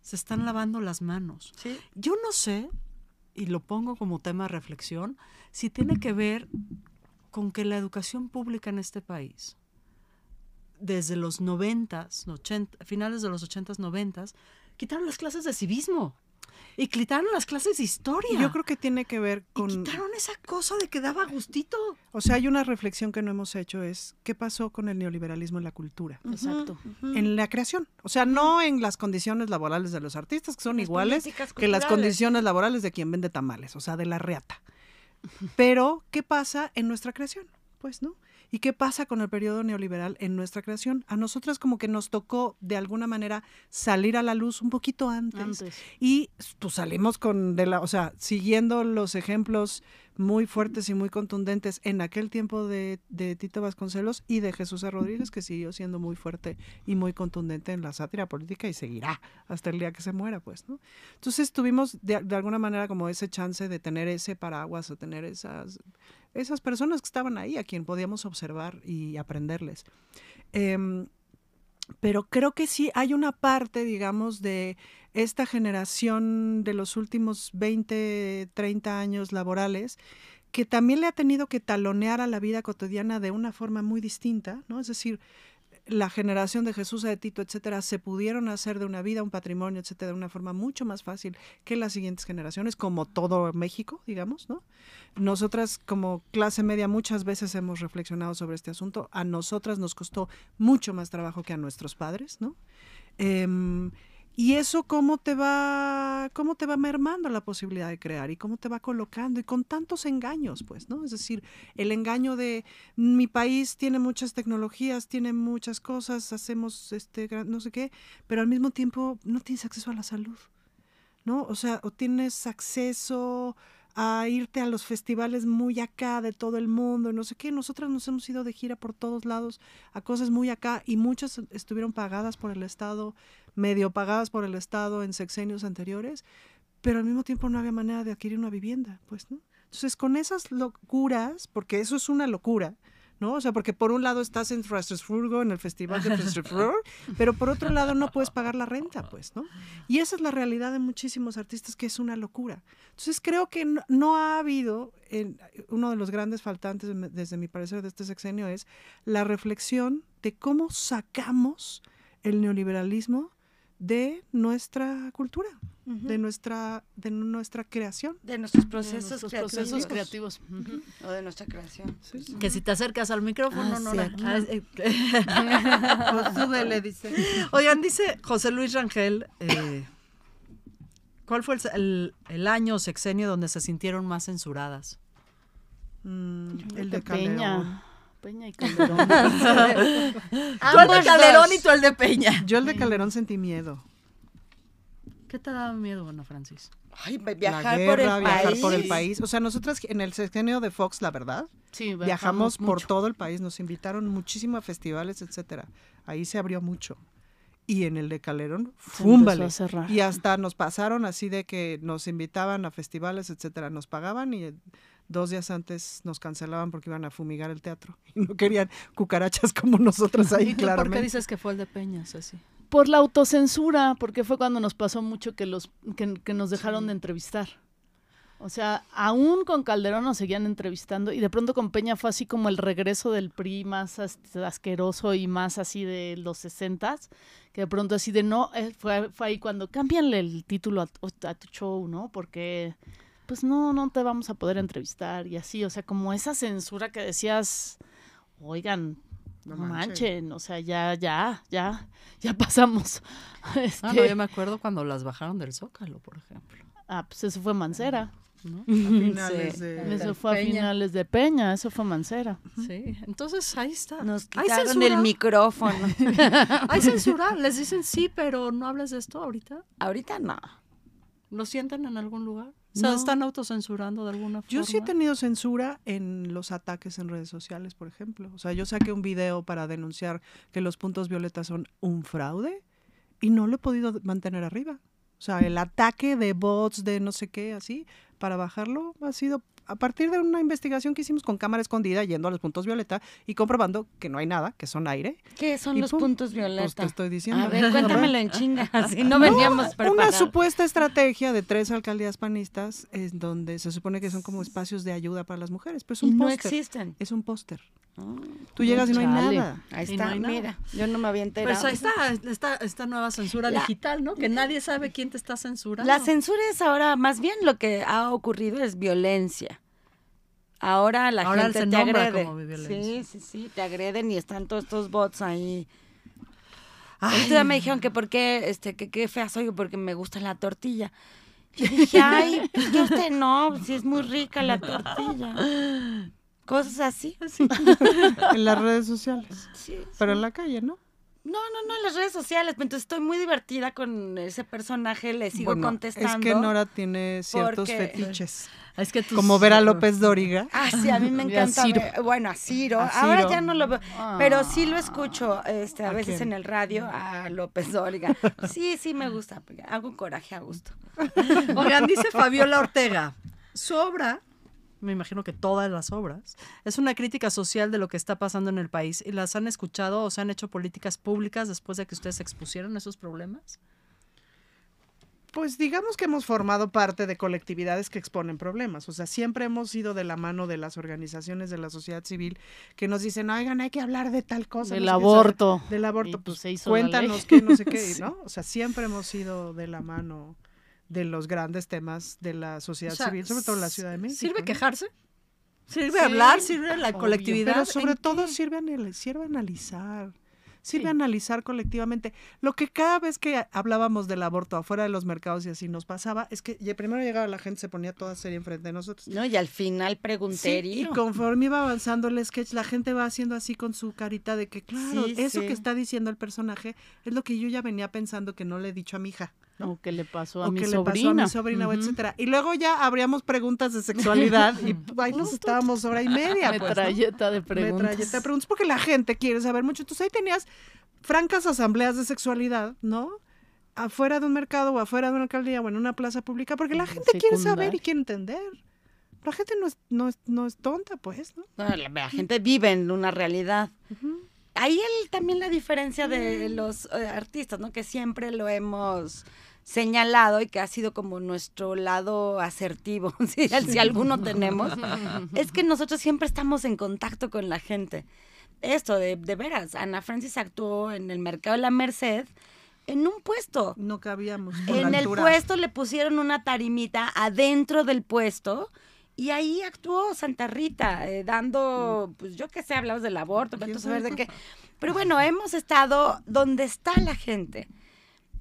se están lavando las manos. Sí. Yo no sé, y lo pongo como tema de reflexión, si tiene que ver con que la educación pública en este país, desde los noventas, 80, finales de los ochentas, noventas, quitaron las clases de civismo y quitaron las clases de historia. Yo creo que tiene que ver Y con... quitaron esa cosa de que daba gustito. O sea, hay una reflexión que no hemos hecho, es qué pasó con el neoliberalismo en la cultura. Exacto. En la creación. O sea, no en las condiciones laborales de los artistas, que son Las iguales que las condiciones laborales de quien vende tamales, o sea, de la reata. Pero, ¿qué pasa en nuestra creación? Pues, ¿no? ¿Y qué pasa con el periodo neoliberal en nuestra creación? A nosotras como que nos tocó de alguna manera salir a la luz un poquito antes. Antes. Y pues salimos con de la, o sea, siguiendo los ejemplos muy fuertes y muy contundentes en aquel tiempo de, de Tito Vasconcelos y de Jesús A. Rodríguez, que siguió siendo muy fuerte y muy contundente en la sátira política y seguirá hasta el día que se muera, pues, ¿no? Entonces tuvimos de, de alguna manera como ese chance de tener ese paraguas o tener esas, esas personas que estaban ahí a quien podíamos observar y aprenderles. Em, pero creo que sí hay una parte, digamos, de esta generación de los últimos 20, 30 años laborales que también le ha tenido que talonear a la vida cotidiana de una forma muy distinta, ¿no? Es decir, la generación de Jesús, de Tito, etcétera, se pudieron hacer de una vida un patrimonio, etcétera, de una forma mucho más fácil que las siguientes generaciones, como todo México, digamos, ¿no? Nosotras como clase media muchas veces hemos reflexionado sobre este asunto. A nosotras nos costó mucho más trabajo que a nuestros padres, ¿no? Em, y eso cómo te va, cómo te va mermando la posibilidad de crear y cómo te va colocando y con tantos engaños, pues, ¿no? Es decir, el engaño de mi país tiene muchas tecnologías, tiene muchas cosas, hacemos este no sé qué, pero al mismo tiempo no tienes acceso a la salud, ¿no? O sea, o tienes acceso a irte a los festivales muy acá de todo el mundo, no sé qué. Nosotras nos hemos ido de gira por todos lados a cosas muy acá y muchas estuvieron pagadas por el Estado, medio pagadas por el Estado en sexenios anteriores, pero al mismo tiempo no había manera de adquirir una vivienda, pues, ¿no? Entonces, con esas locuras, porque eso es una locura, ¿no? O sea, porque por un lado estás en Strasburgo, en el festival de Strasbourg, pero por otro lado no puedes pagar la renta, pues, ¿no? Y esa es la realidad de muchísimos artistas, que es una locura. Entonces, creo que no, no ha habido, uno de los grandes faltantes, desde mi parecer, de este sexenio es la reflexión de cómo sacamos el neoliberalismo de nuestra cultura, de nuestra de nuestra creación. De nuestros De procesos nuestros creativos. procesos creativos. Ujú. O de nuestra creación. Que si te acercas al micrófono, Ah, no sí, la- Ah, eh, pues súbele, dice. Oigan, dice José Luis Rangel, eh, ¿cuál fue el, el- el año o sexenio donde se sintieron más censuradas? Mm, el de Calderón. Peña. Peña y Calderón. Tú el de Calderón dos. y tú el de Peña. Yo el de Calderón sentí miedo. ¿Qué te daba miedo, Ana Francis? Ay, La viajar guerra, por el viajar país. por el país. O sea, nosotras en el sexenio de Fox, la verdad, Sí, viajamos por todo el país, nos invitaron muchísimo a festivales, etcétera. Ahí se abrió mucho. Y en el de Calderón, fúmbale. Y hasta nos pasaron así de que nos invitaban a festivales, etcétera. Nos pagaban y dos días antes nos cancelaban porque iban a fumigar el teatro y no querían cucarachas como nosotras ahí, ¿Y tú por qué claramente. dices que fue el de Peñas, así? Por la autocensura, porque fue cuando nos pasó mucho que, los, que, que nos dejaron de entrevistar. O sea, aún con Calderón nos seguían entrevistando y de pronto con Peña fue así como el regreso del PRI más as- asqueroso y más así de los sesentas, que de pronto así de no, eh, fue, fue ahí cuando cámbianle el título a, tu- a tu show, ¿no? Porque pues no, no te vamos a poder entrevistar y así, o sea, como esa censura que decías, oigan, No manchen. manchen, o sea, ya, ya, ya, ya pasamos. Este, Ah, no, yo me acuerdo cuando las bajaron del Zócalo, por ejemplo. ah, pues eso fue Mancera. ¿no? A finales Sí. de- Eso fue a Peña. finales de Peña, eso fue Mancera. Sí, entonces ahí está. Nos ¿Hay quitaron el micrófono. Hay censura, les dicen sí, pero no hablas de esto ahorita. Ahorita no. ¿Lo sienten en algún lugar? O sea, No. están autocensurando de alguna forma. Yo sí he tenido censura en los ataques en redes sociales, por ejemplo. O sea, yo saqué un video para denunciar que los puntos violetas son un fraude y no lo he podido mantener arriba. O sea, el ataque de bots, de no sé qué, así, para bajarlo ha sido a partir de una investigación que hicimos con cámara escondida, yendo a los puntos violeta y comprobando que no hay nada, que son aire. ¿Qué son Y los pum, puntos Pues violetas? te estoy diciendo. A ver, cuéntamelo en chinga. Así no veníamos Una preparados. supuesta estrategia de tres alcaldías panistas en donde se supone que son como espacios de ayuda para las mujeres, pero es Y un no póster. existen. Es un póster. Tú llegas y no hay Chale. nada. Ahí está, no hay nada. mira. Yo no me había enterado. Pues ahí está, esta, esta nueva censura La- digital, ¿no? Que nadie sabe quién te está censurando. La censura es ahora, más bien lo que ha ocurrido es violencia. Ahora la Ahora gente se te agrede. como. Sí, sí, sí, te agreden y están todos estos bots ahí. Día me dijeron que por qué, este, que qué fea soy porque me gusta la tortilla. Y dije, ay, pues yo usted no, si es muy rica la tortilla. Cosas así. En las redes sociales. Sí, Pero en la calle, ¿no? No, no, no, en las redes sociales. pero Entonces estoy muy divertida con ese personaje, le sigo Bueno, contestando. Es que Nora tiene ciertos porque- fetiches. Es que tus- Como ver a López Dóriga. Ah, sí, a mí me a encanta. Ciro. ver- bueno, a Ciro. A Ahora ya no lo veo. Ah. Pero sí lo escucho este, a, ¿A veces quién? en el radio a López Dóriga. Sí, sí me gusta. Hago coraje a gusto. Oigan, dice Fabiola Ortega, su obra, me imagino que todas las obras, es una crítica social de lo que está pasando en el país y las han escuchado o se han hecho políticas públicas después de que ustedes expusieron esos problemas. Pues digamos que hemos formado parte de colectividades que exponen problemas. O sea, siempre hemos ido de la mano de las organizaciones de la sociedad civil que nos dicen, oigan, hay que hablar de tal cosa. Del no aborto. Del aborto. pues, Pues, se hizo cuéntanos qué, no sé qué, Sí. ¿no? O sea, siempre hemos ido de la mano de los grandes temas de la sociedad O sea, civil, sobre todo en la Ciudad de México. ¿Sirve ¿no? quejarse? ¿Sirve Sí, hablar? ¿Sirve la obvio. colectividad? Pero sobre ¿En todo qué? sirve, anal- sirve analizar. Sirve Sí. analizar colectivamente. Lo que cada vez que hablábamos del aborto afuera de los mercados y así nos pasaba, es que primero llegaba la gente, se ponía toda seria enfrente de nosotros. ¿No? Y al final Sí, preguntería. y conforme iba avanzando el sketch, la gente va haciendo así con su carita de que, claro, Sí, eso que está diciendo el personaje es lo que yo ya venía pensando que no le he dicho a mi hija. ¿No? O que le pasó a o mi que le sobrina. pasó a mi sobrina, o Ujú. etcétera. Y luego ya abríamos preguntas de sexualidad y ahí nos estábamos hora y media. Pues, ¿no? Metralleta de preguntas. Metralleta de preguntas porque la gente quiere saber mucho. Entonces ahí tenías francas asambleas de sexualidad, ¿no? Afuera de un mercado o afuera de una alcaldía o en una plaza pública, porque la gente quiere saber y quiere entender. La gente no es, no es, no es tonta, pues, ¿no? No, la, la gente vive en una realidad. Ahí el, también la diferencia de los eh, artistas, ¿no? Que siempre lo hemos señalado y que ha sido como nuestro lado asertivo, si, si alguno tenemos, es que nosotros siempre estamos en contacto con la gente. Esto, de, de veras, Ana Francis actuó en el mercado de la Merced en un puesto. No cabíamos. En el puesto le pusieron una tarimita adentro del puesto y ahí actuó Santa Rita, eh, dando, pues yo qué sé, hablamos del aborto, vete a ¿Quién saber sabe de qué. Pero bueno, hemos estado donde está la gente.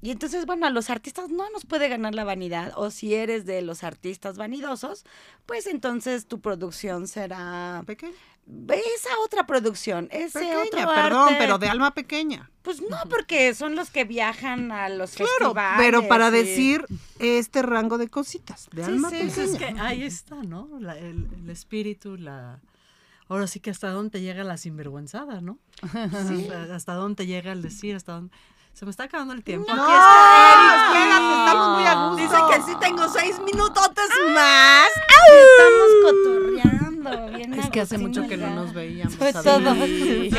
Y entonces, bueno, a los artistas no nos puede ganar la vanidad, o si eres de los artistas vanidosos, pues entonces tu producción será Pequeña, esa otra producción, ese pequeña, otro perdón, arte. pero de alma pequeña. Pues no, porque son los que viajan a los Claro, festivales. pero para y- decir este rango de cositas, de Sí, alma sí, pequeña. Pues es que ahí está, ¿no? La- el, el espíritu, la... Ahora sí que hasta dónde te llega la sinvergüenzada, ¿no? Sea, hasta dónde te llega el decir, hasta dónde... Se me está acabando el tiempo. No, Aquí está Eric. espérate, estamos muy a gusto. Dice que sí tengo seis minutotes más. Estamos cotorreando. Bien Es que hace mucho que no nos veíamos. Fue todo. Sí.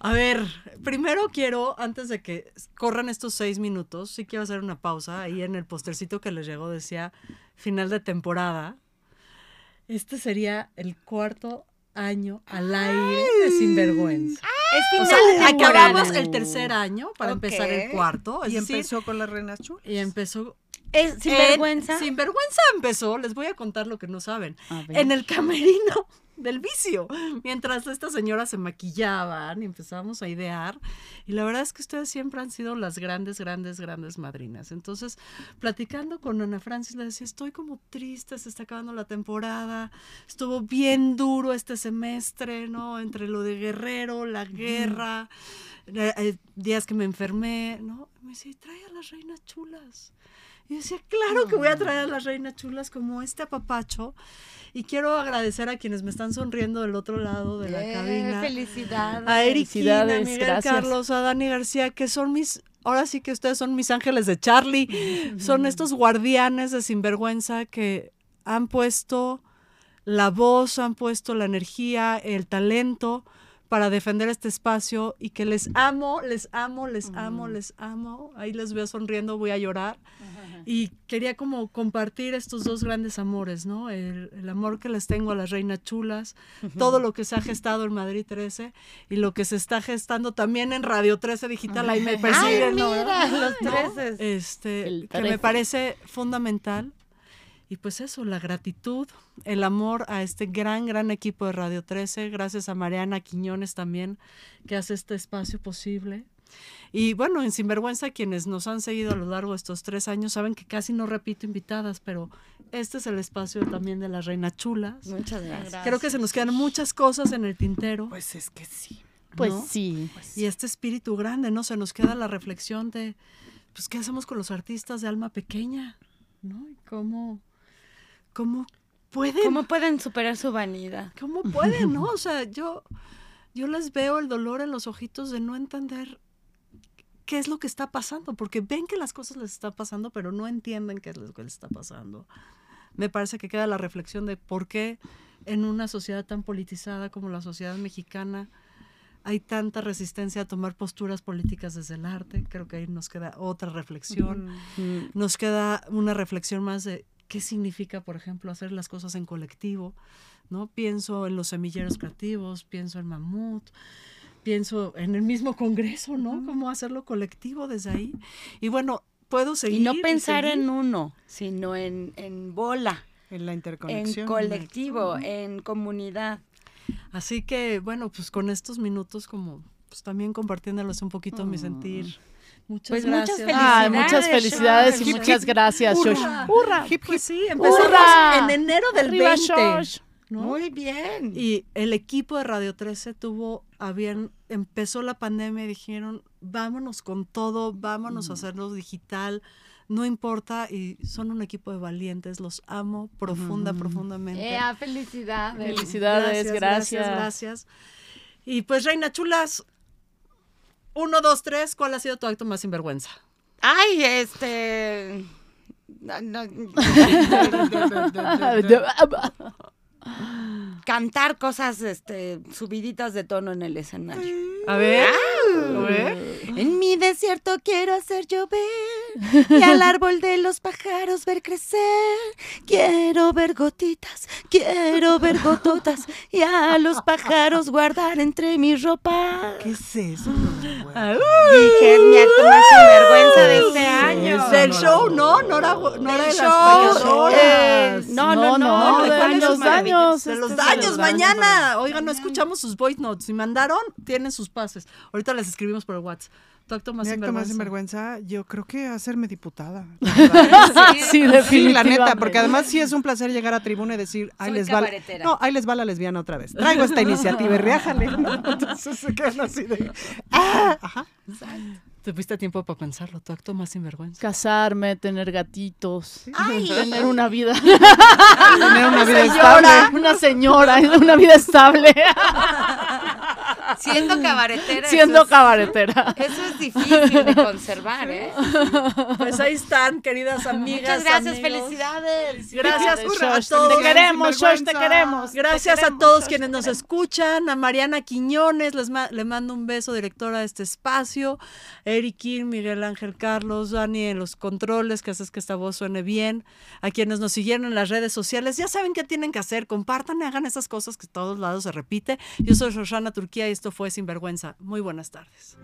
A ver, primero quiero, antes de que corran estos seis minutos, sí quiero hacer una pausa. Ahí en el postercito que les llegó decía final de temporada. Este sería el cuarto año al aire de Sinvergüenza. Es O sea, de acabamos el tercer año para empezar el cuarto. Es Y decir, empezó con las reinas chulas. y empezó. Es sin en- vergüenza. Sinvergüenza empezó, les voy a contar lo que no saben. En el camerino del vicio, mientras estas señoras se maquillaban y empezábamos a idear. Y la verdad es que ustedes siempre han sido las grandes, grandes, grandes madrinas. Entonces, platicando con Ana Francis, le decía, estoy como triste, se está acabando la temporada, estuvo bien duro este semestre, ¿no? Entre lo de Guerrero, la guerra, eh, eh, días que me enfermé, ¿no? Me decía, trae a las reinas chulas. Y yo decía, claro que voy a traer a las reinas chulas como este apapacho. Y quiero agradecer a quienes me están sonriendo del otro lado de la Eh, cabina. Felicidades. A Eric Quina, a Miguel gracias. Carlos, a Dani García, que son mis, ahora sí que ustedes son mis ángeles de Charlie. Son estos guardianes de sinvergüenza que han puesto la voz, han puesto la energía, el talento para defender este espacio y que les amo, les amo, les amo, les amo. Ahí les veo sonriendo, voy a llorar. Y quería como compartir estos dos grandes amores, ¿no? El, el amor que les tengo a las reinas chulas, todo lo que se ha gestado en Madrid 13 y lo que se está gestando también en Radio 13 Digital. Ahí me Ay, persiguen, ¿no? mira, los ¿No? treces. Este, que me 13. parece fundamental. Y pues eso, la gratitud, el amor a este gran, gran equipo de Radio 13, gracias a Mariana Quiñones también, que hace este espacio posible. Y bueno, en Sinvergüenza, quienes nos han seguido a lo largo de estos tres años saben que casi no repito invitadas, pero este es el espacio también de las reinas chulas. Muchas gracias. Creo que se nos quedan muchas cosas en el tintero. Pues es que sí. Pues ¿no? sí. Y este espíritu grande, ¿no? Se nos queda la reflexión de, pues, ¿qué hacemos con los artistas de alma pequeña? ¿No? Y cómo, cómo pueden, ¿Cómo ¿Cómo, pueden superar su vanidad? pueden, no? O sea, yo, yo les veo el dolor en los ojitos de no entender qué es lo que está pasando, porque ven que las cosas les están pasando, pero no entienden qué es lo que les está pasando. Me parece que queda la reflexión de por qué en una sociedad tan politizada como la sociedad mexicana hay tanta resistencia a tomar posturas políticas desde el arte. Creo que ahí nos queda otra reflexión. Nos queda una reflexión más de qué significa, por ejemplo, hacer las cosas en colectivo. ¿no? Pienso en los semilleros creativos, pienso en Mamut, pienso en el mismo Congreso, ¿no? Cómo hacerlo colectivo desde ahí. Y bueno, puedo seguir. Y no pensar en uno, sino en, en bola, En la en interconexión. colectivo, en comunidad. Así que, bueno, pues con estos minutos como pues también compartiéndoles un poquito mi sentir. Muchas Pues muchas gracias. Ay, muchas Felicidades, felicidades y muchas gracias, Shosh. ¡Hurra! ¡Hurra! Hip, pues sí, empezamos ¡Hurra! en enero del Arriba, 20. Shosh. ¿no? Muy bien. Y el equipo de Radio 13 tuvo a bien, empezó la pandemia y dijeron, vámonos con todo, vámonos a hacerlo digital, no importa, y son un equipo de valientes, los amo profunda, profundamente. Ea, felicidades. Felicidades, gracias, gracias. gracias. Y pues, Reina Chulas, uno, dos, tres, ¿cuál ha sido tu acto más sinvergüenza? Ay, este. No, no, cantar cosas este, subiditas de tono en el escenario. A ver, a ver. En mi desierto quiero hacer llover y al árbol de los pájaros ver crecer. Quiero ver gotitas, quiero ver gototas y a los pájaros guardar entre mi ropa. ¿Qué es eso? Ah, Dije, es mi acto más sinvergüenza de este año. Del show, ¿no? No era, no de las show, eh, no, no, no, ¿cuáles los son maravillosas? Daños. De este los es daños, daños. mañana. Oigan, no escuchamos sus voice notes. Si mandaron, tienen sus pases. Ahorita les escribimos por el WhatsApp. Tu acto más Mi acto más sinvergüenza. sinvergüenza, yo creo que hacerme diputada. Sí, Sí, definitivamente. la neta, porque además sí es un placer llegar a tribuna y decir, ahí Soy les va. la-. No, ahí les va la lesbiana otra vez. Traigo esta iniciativa y reájale. Entonces se quedan así de. ¡Ah! Ajá. Te fuiste a tiempo para pensarlo. Tu acto más sinvergüenza. Casarme, tener gatitos, Ay. tener una vida. Tener una vida estable. Una señora, una vida estable. Siendo cabaretera. Siendo eso es- cabaretera. Eso es difícil de conservar, ¿eh? Pues ahí están, queridas amigas. Muchas gracias, amigos. felicidades. Gracias a todos. Te queremos, Shosh, te queremos. te Gracias a queremos, todos Shosh, quienes te nos escuchan, a Mariana Quiñones, les ma- le mando un beso, directora de este espacio, Eric Kim, Miguel Ángel Carlos, Dani en los controles, que haces que esta voz suene bien, a quienes nos siguieron en las redes sociales, ya saben qué tienen que hacer, compartan y hagan esas cosas que todos lados se repite. Yo soy Shoshana Turquía y esto fue Sinvergüenza. Muy buenas tardes.